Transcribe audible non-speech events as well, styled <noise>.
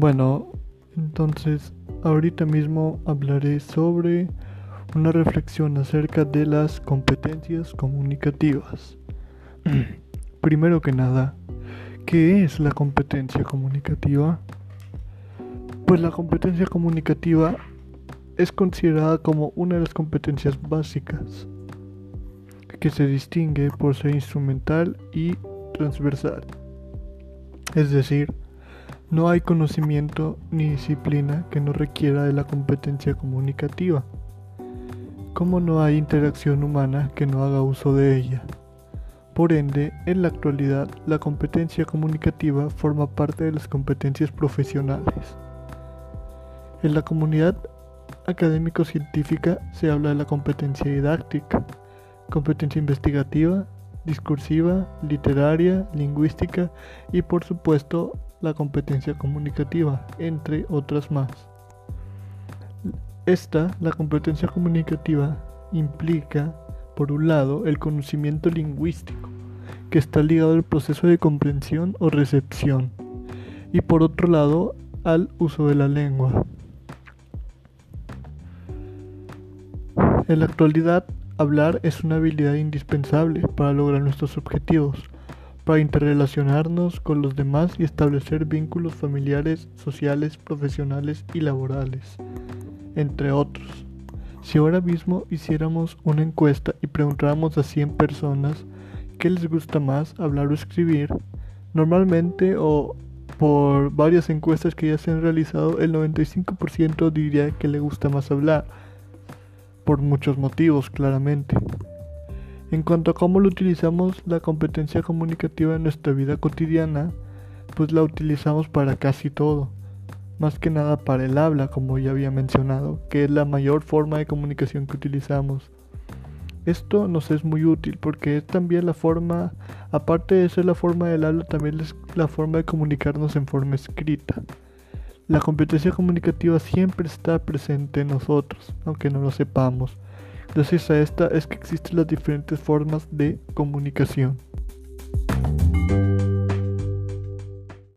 Bueno, entonces ahorita mismo hablaré sobre una reflexión acerca de las competencias comunicativas. <clears throat> Primero que nada, ¿qué es la competencia comunicativa? Pues la competencia comunicativa es considerada como una de las competencias básicas que se distingue por ser instrumental y transversal. Es decir, no hay conocimiento ni disciplina que no requiera de la competencia comunicativa, como no hay interacción humana que no haga uso de ella. Por ende, en la actualidad, la competencia comunicativa forma parte de las competencias profesionales. En la comunidad académico-científica se habla de la competencia didáctica, competencia investigativa, discursiva, literaria, lingüística y por supuesto la competencia comunicativa, entre otras más. Esta, la competencia comunicativa, implica, por un lado, el conocimiento lingüístico, que está ligado al proceso de comprensión o recepción, y por otro lado, al uso de la lengua. En la actualidad, hablar es una habilidad indispensable para lograr nuestros objetivos, para interrelacionarnos con los demás y establecer vínculos familiares, sociales, profesionales y laborales, entre otros. Si ahora mismo hiciéramos una encuesta y preguntáramos a 100 personas qué les gusta más, hablar o escribir, normalmente o por varias encuestas que ya se han realizado, el 95% diría que le gusta más hablar por muchos motivos, claramente. En cuanto a cómo lo utilizamos la competencia comunicativa en nuestra vida cotidiana, pues la utilizamos para casi todo. Más que nada para el habla, como ya había mencionado, que es la mayor forma de comunicación que utilizamos. Esto nos es muy útil porque es también la forma, aparte de ser la forma del habla, también es la forma de comunicarnos en forma escrita. La competencia comunicativa siempre está presente en nosotros, aunque no lo sepamos. Gracias a esta es que existen las diferentes formas de comunicación.